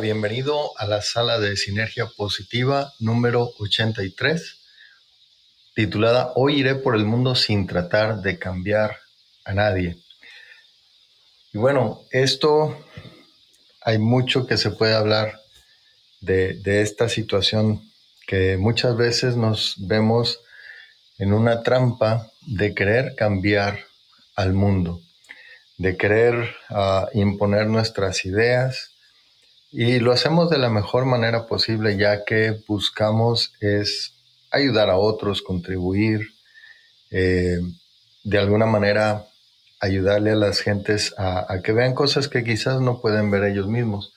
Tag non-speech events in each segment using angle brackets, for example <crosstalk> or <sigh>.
Bienvenido a la sala de Sinergia Positiva número 83, titulada Hoy iré por el mundo sin tratar de cambiar a nadie. Y bueno, esto hay mucho que se puede hablar de, esta situación que muchas veces nos vemos en una trampa de querer cambiar al mundo, de querer uh, imponer nuestras ideas, y lo hacemos de la mejor manera posible ya que buscamos es ayudar a otros, contribuir, eh, de alguna manera ayudarle a las gentes a, que vean cosas que quizás no pueden ver ellos mismos.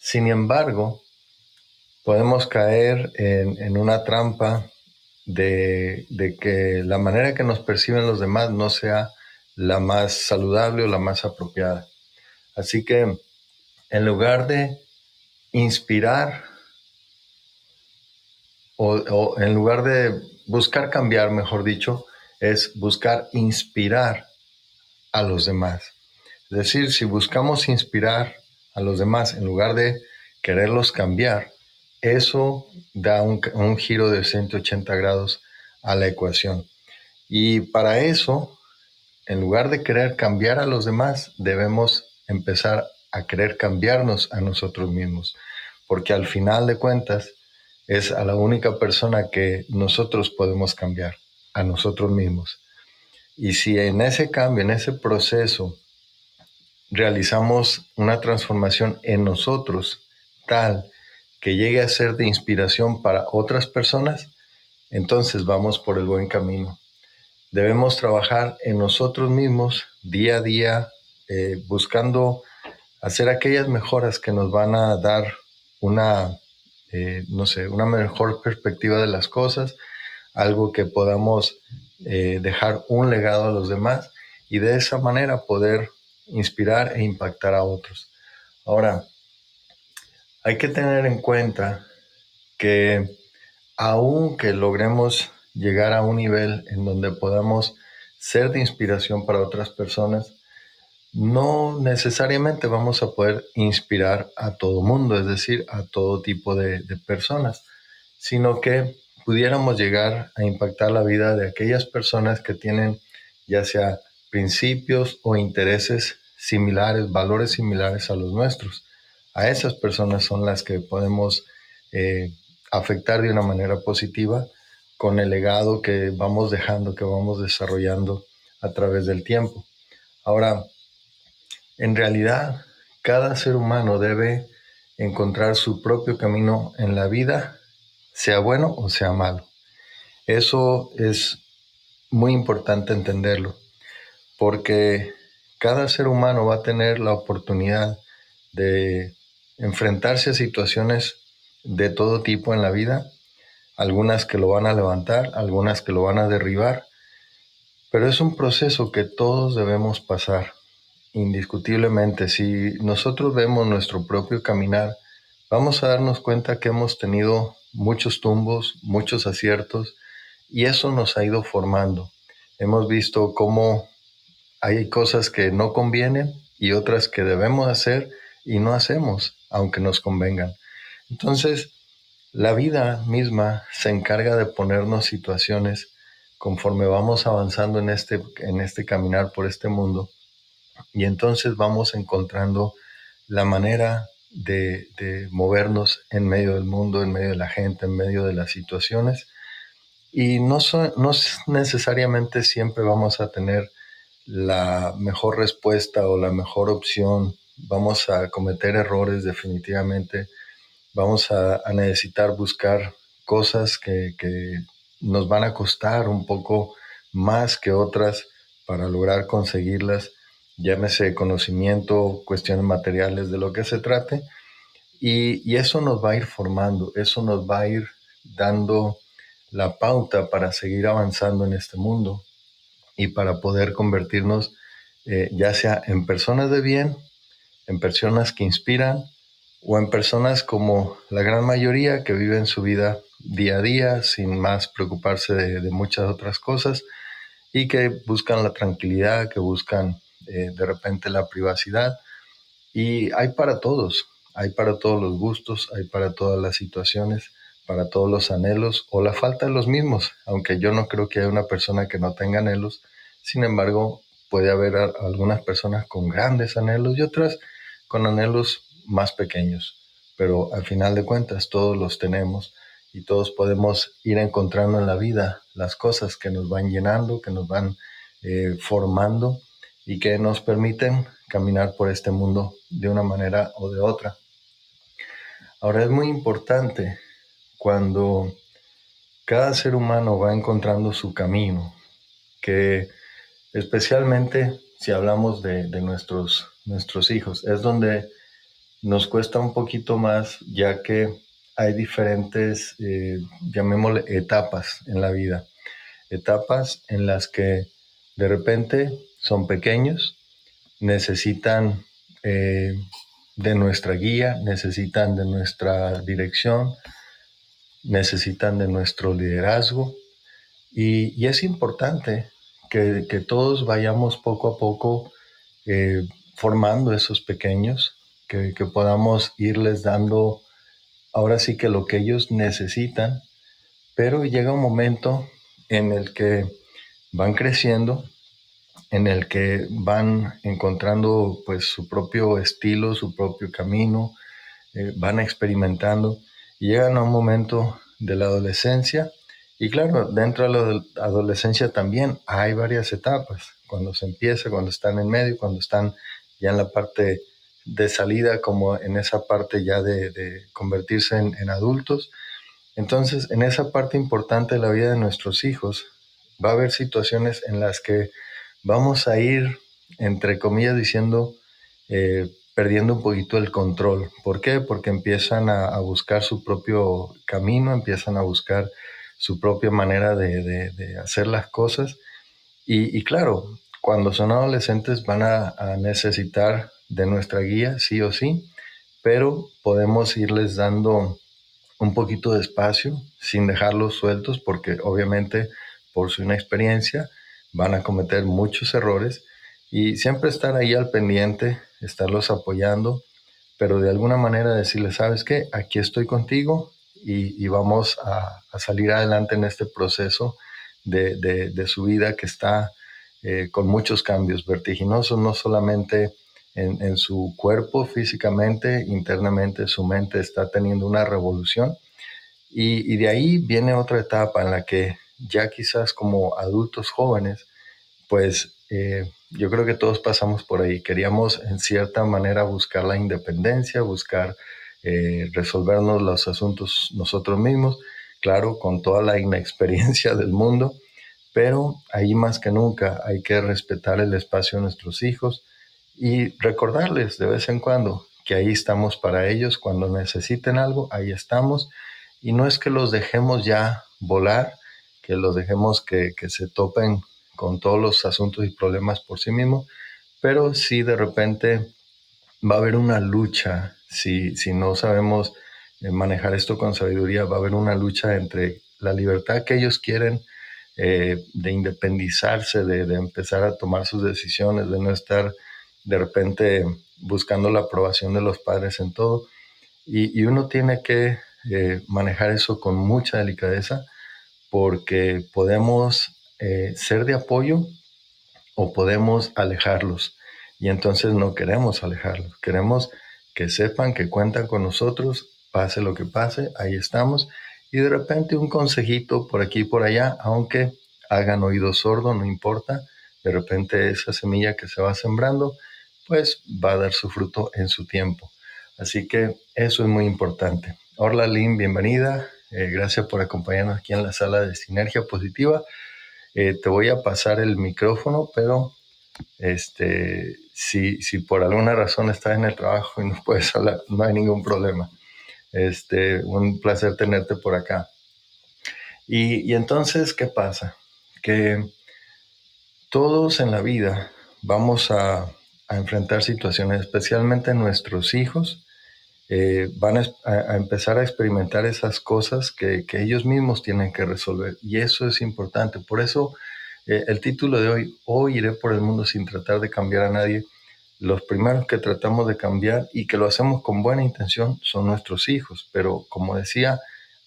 Sin embargo, podemos caer en, una trampa de, de, que la manera que nos perciben los demás no sea la más saludable o la más apropiada. Así que en lugar de inspirar o, en lugar de buscar cambiar, mejor dicho, es buscar inspirar a los demás. Es decir, si buscamos inspirar a los demás en lugar de quererlos cambiar, eso da un, un, giro de 180 grados a la ecuación. Y para eso, en lugar de querer cambiar a los demás, debemos empezar a querer cambiarnos a nosotros mismos, porque al final de cuentas es a la única persona que nosotros podemos cambiar, a nosotros mismos. Y si en ese cambio, en ese proceso, realizamos una transformación en nosotros tal que llegue a ser de inspiración para otras personas, entonces vamos por el buen camino. Debemos trabajar en nosotros mismos día a día, eh, buscando hacer aquellas mejoras que nos van a dar una, eh, no sé, una mejor perspectiva de las cosas, algo que podamos eh, dejar un legado a los demás y de esa manera poder inspirar e impactar a otros. Ahora, hay que tener en cuenta que aunque logremos llegar a un nivel en donde podamos ser de inspiración para otras personas, no necesariamente vamos a poder inspirar a todo mundo, es decir, a todo tipo de, personas, sino que pudiéramos llegar a impactar la vida de aquellas personas que tienen ya sea principios o intereses similares, valores similares a los nuestros. A esas personas son las que podemos eh, afectar de una manera positiva con el legado que vamos dejando, que vamos desarrollando a través del tiempo. Ahora, en realidad, cada ser humano debe encontrar su propio camino en la vida, sea bueno o sea malo. Eso es muy importante entenderlo, porque cada ser humano va a tener la oportunidad de enfrentarse a situaciones de todo tipo en la vida, algunas que lo van a levantar, algunas que lo van a derribar, pero es un proceso que todos debemos pasar indiscutiblemente, si nosotros vemos nuestro propio caminar, vamos a darnos cuenta que hemos tenido muchos tumbos, muchos aciertos, y eso nos ha ido formando. Hemos visto cómo hay cosas que no convienen y otras que debemos hacer y no hacemos, aunque nos convengan. Entonces, la vida misma se encarga de ponernos situaciones conforme vamos avanzando en este, en este caminar por este mundo y entonces vamos encontrando la manera de, movernos en medio del mundo, en medio de la gente, en medio de las situaciones. Y no, no necesariamente siempre vamos a tener la mejor respuesta o la mejor opción. Vamos a cometer errores definitivamente. Vamos a, necesitar buscar cosas que, que, nos van a costar un poco más que otras para lograr conseguirlas llámese conocimiento, cuestiones materiales de lo que se trate, y, eso nos va a ir formando, eso nos va a ir dando la pauta para seguir avanzando en este mundo y para poder convertirnos eh, ya sea en personas de bien, en personas que inspiran o en personas como la gran mayoría que viven su vida día a día sin más preocuparse de muchas otras cosas y que buscan la tranquilidad, que buscan eh, de repente la privacidad. Y hay para todos, hay para todos los gustos, hay para todas las situaciones, para todos los anhelos o la falta de los mismos, aunque yo no creo que haya una persona que no tenga anhelos, sin embargo, puede haber algunas personas con grandes anhelos y otras con anhelos más pequeños, pero al final de cuentas todos los tenemos y todos podemos ir encontrando en la vida las cosas que nos van llenando, que nos van eh, formando y que nos permiten caminar por este mundo de una manera o de otra. Ahora es muy importante cuando cada ser humano va encontrando su camino, que especialmente si hablamos de, nuestros, nuestros hijos, es donde nos cuesta un poquito más ya que hay diferentes, eh, llamémosle, etapas en la vida. Etapas en las que de repente son pequeños, necesitan eh, de nuestra guía, necesitan de nuestra dirección, necesitan de nuestro liderazgo. Y, es importante que, todos vayamos poco a poco eh, formando esos pequeños, que, que podamos irles dando ahora sí que lo que ellos necesitan, pero llega un momento en el que van creciendo en el que van encontrando pues su propio estilo, su propio camino, eh, van experimentando y llegan a un momento de la adolescencia y claro, dentro de la adolescencia también hay varias etapas, cuando se empieza, cuando están en medio, cuando están ya en la parte de salida, como en esa parte ya de, convertirse en, en adultos. Entonces, en esa parte importante de la vida de nuestros hijos, va a haber situaciones en las que vamos a ir, entre comillas, diciendo, eh, perdiendo un poquito el control. ¿Por qué? Porque empiezan a, buscar su propio camino, empiezan a buscar su propia manera de, hacer las cosas. Y, claro, cuando son adolescentes van a, necesitar de nuestra guía, sí o sí, pero podemos irles dando un poquito de espacio sin dejarlos sueltos, porque obviamente por su inexperiencia, van a cometer muchos errores y siempre estar ahí al pendiente, estarlos apoyando, pero de alguna manera decirles, sabes qué, aquí estoy contigo y, vamos a, salir adelante en este proceso de, su vida que está eh, con muchos cambios vertiginosos, no solamente en, su cuerpo físicamente, internamente, su mente está teniendo una revolución. Y, y de ahí viene otra etapa en la que ya quizás como adultos jóvenes, pues eh, yo creo que todos pasamos por ahí. Queríamos en cierta manera buscar la independencia, buscar eh, resolvernos los asuntos nosotros mismos, claro, con toda la inexperiencia del mundo, pero ahí más que nunca hay que respetar el espacio de nuestros hijos y recordarles de vez en cuando que ahí estamos para ellos, cuando necesiten algo, ahí estamos, y no es que los dejemos ya volar, que los dejemos que, se topen con todos los asuntos y problemas por sí mismos, pero si de repente va a haber una lucha, si, si no sabemos eh, manejar esto con sabiduría, va a haber una lucha entre la libertad que ellos quieren eh, de independizarse, de, empezar a tomar sus decisiones, de no estar de repente buscando la aprobación de los padres en todo. Y, uno tiene que eh, manejar eso con mucha delicadeza porque podemos eh, ser de apoyo o podemos alejarlos. Y entonces no queremos alejarlos, queremos que sepan que cuentan con nosotros, pase lo que pase, ahí estamos. Y de repente un consejito por aquí y por allá, aunque hagan oído sordo, no importa, de repente esa semilla que se va sembrando, pues va a dar su fruto en su tiempo. Así que eso es muy importante. Hola Lynn, bienvenida. Eh, gracias por acompañarnos aquí en la sala de Sinergia Positiva. Eh, te voy a pasar el micrófono, pero este, si, si por alguna razón estás en el trabajo y no puedes hablar, no hay ningún problema. Este, un placer tenerte por acá. Y, entonces, ¿qué pasa? Que todos en la vida vamos a, a enfrentar situaciones, especialmente nuestros hijos, eh, van a, empezar a experimentar esas cosas que, ellos mismos tienen que resolver. Y eso es importante. Por eso eh, el título de hoy, Hoy iré por el mundo sin tratar de cambiar a nadie, los primeros que tratamos de cambiar y que lo hacemos con buena intención son nuestros hijos. Pero como decía,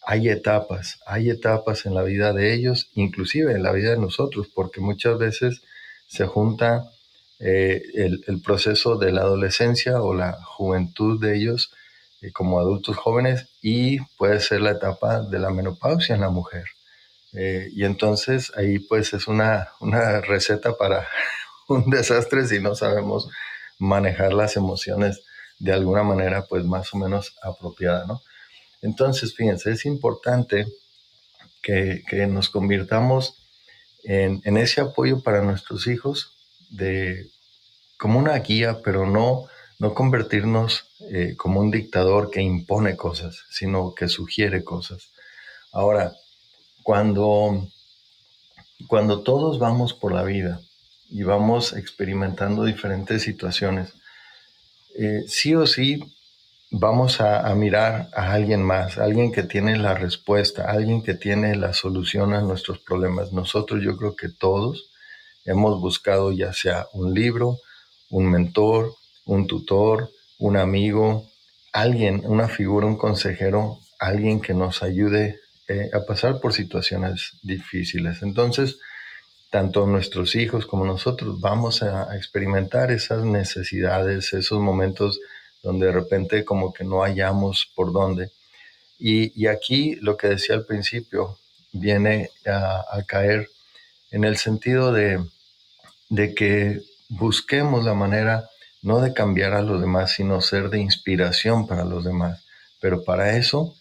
hay etapas, hay etapas en la vida de ellos, inclusive en la vida de nosotros, porque muchas veces se junta eh, el, proceso de la adolescencia o la juventud de ellos como adultos jóvenes y puede ser la etapa de la menopausia en la mujer. Eh, y entonces ahí pues es una, una receta para <laughs> un desastre si no sabemos manejar las emociones de alguna manera pues más o menos apropiada, ¿no? Entonces, fíjense, es importante que, nos convirtamos en, ese apoyo para nuestros hijos de, como una guía, pero no, no convertirnos eh, como un dictador que impone cosas, sino que sugiere cosas. Ahora, cuando, cuando todos vamos por la vida y vamos experimentando diferentes situaciones, eh, sí o sí vamos a, mirar a alguien más, alguien que tiene la respuesta, alguien que tiene la solución a nuestros problemas. Nosotros yo creo que todos hemos buscado ya sea un libro, un mentor, un tutor, un amigo, alguien, una figura, un consejero, alguien que nos ayude eh, a pasar por situaciones difíciles. Entonces, tanto nuestros hijos como nosotros vamos a experimentar esas necesidades, esos momentos donde de repente como que no hallamos por dónde. Y, aquí lo que decía al principio viene a, caer en el sentido de, de que busquemos la manera no de cambiar a los demás, sino ser de inspiración para los demás. Pero para eso,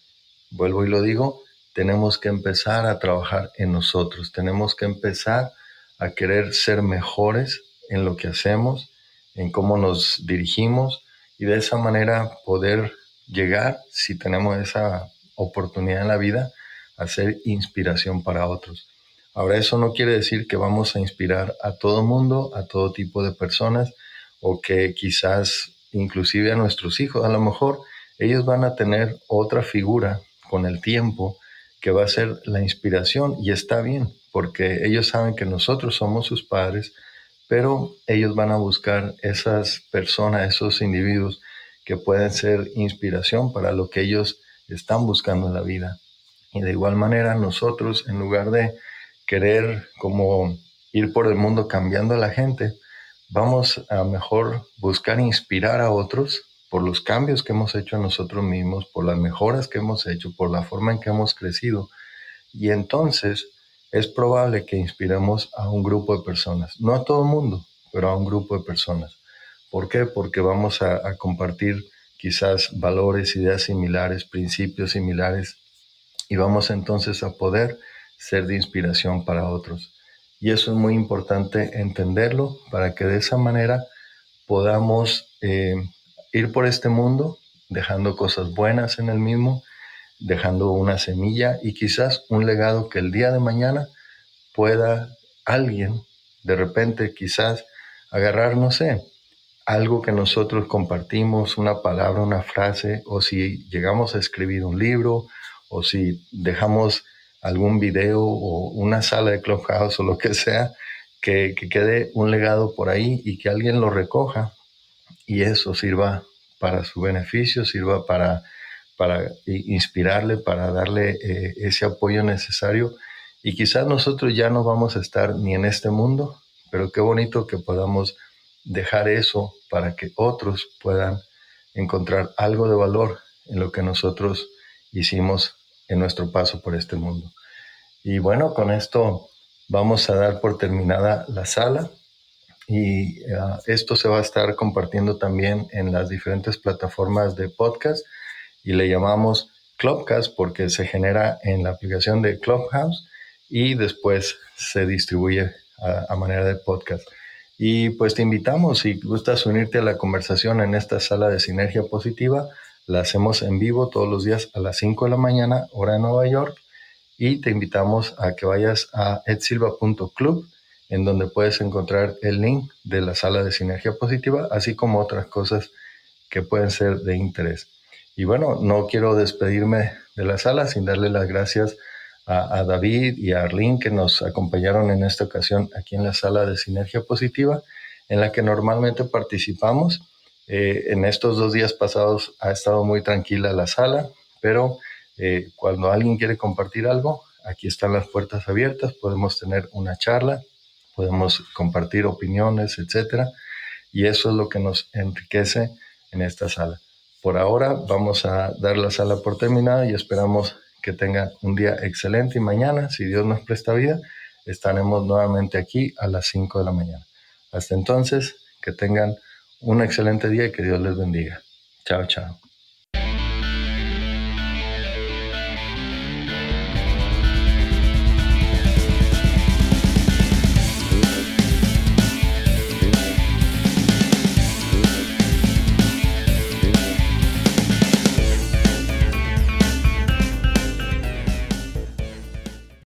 vuelvo y lo digo, tenemos que empezar a trabajar en nosotros, tenemos que empezar a querer ser mejores en lo que hacemos, en cómo nos dirigimos, y de esa manera poder llegar, si tenemos esa oportunidad en la vida, a ser inspiración para otros. Ahora, eso no quiere decir que vamos a inspirar a todo mundo, a todo tipo de personas, o que quizás inclusive a nuestros hijos, a lo mejor ellos van a tener otra figura con el tiempo que va a ser la inspiración y está bien, porque ellos saben que nosotros somos sus padres, pero ellos van a buscar esas personas, esos individuos que pueden ser inspiración para lo que ellos están buscando en la vida. Y de igual manera nosotros, en lugar de querer como ir por el mundo cambiando a la gente, vamos a mejor buscar inspirar a otros por los cambios que hemos hecho nosotros mismos, por las mejoras que hemos hecho, por la forma en que hemos crecido. Y entonces es probable que inspiremos a un grupo de personas, no a todo el mundo, pero a un grupo de personas. ¿Por qué? Porque vamos a, compartir quizás valores, ideas similares, principios similares y vamos entonces a poder ser de inspiración para otros. Y eso es muy importante entenderlo para que de esa manera podamos eh, ir por este mundo dejando cosas buenas en el mismo dejando una semilla y quizás un legado que el día de mañana pueda alguien de repente quizás agarrar, no sé, algo que nosotros compartimos, una palabra, una frase, o si llegamos a escribir un libro, o si dejamos algún video o una sala de Clubhouse o lo que sea, que, que quede un legado por ahí y que alguien lo recoja y eso sirva para su beneficio, sirva para para inspirarle, para darle eh, ese apoyo necesario. Y quizás nosotros ya no vamos a estar ni en este mundo, pero qué bonito que podamos dejar eso para que otros puedan encontrar algo de valor en lo que nosotros hicimos en nuestro paso por este mundo. Y bueno, con esto vamos a dar por terminada la sala y eh, esto se va a estar compartiendo también en las diferentes plataformas de podcast y le llamamos Clubcast porque se genera en la aplicación de Clubhouse y después se distribuye a, manera de podcast. Y pues te invitamos, si gustas unirte a la conversación en esta sala de sinergia positiva, la hacemos en vivo todos los días a las 5 de la mañana, hora de Nueva York, y te invitamos a que vayas a edsilva.club, en donde puedes encontrar el link de la sala de sinergia positiva, así como otras cosas que pueden ser de interés. Y bueno, no quiero despedirme de la sala sin darle las gracias a, David y a Arlene que nos acompañaron en esta ocasión aquí en la sala de Sinergia Positiva. en la que normalmente participamos. Eh, en estos dos días pasados ha estado muy tranquila la sala, pero eh, cuando alguien quiere compartir algo, aquí están las puertas abiertas, podemos tener una charla, podemos compartir opiniones, etcétera, y eso es lo que nos enriquece en esta sala. Por ahora vamos a dar la sala por terminada y esperamos que tengan un día excelente y mañana, si Dios nos presta vida, estaremos nuevamente aquí a las 5 de la mañana. Hasta entonces, que tengan un excelente día y que Dios les bendiga. Chao, chao.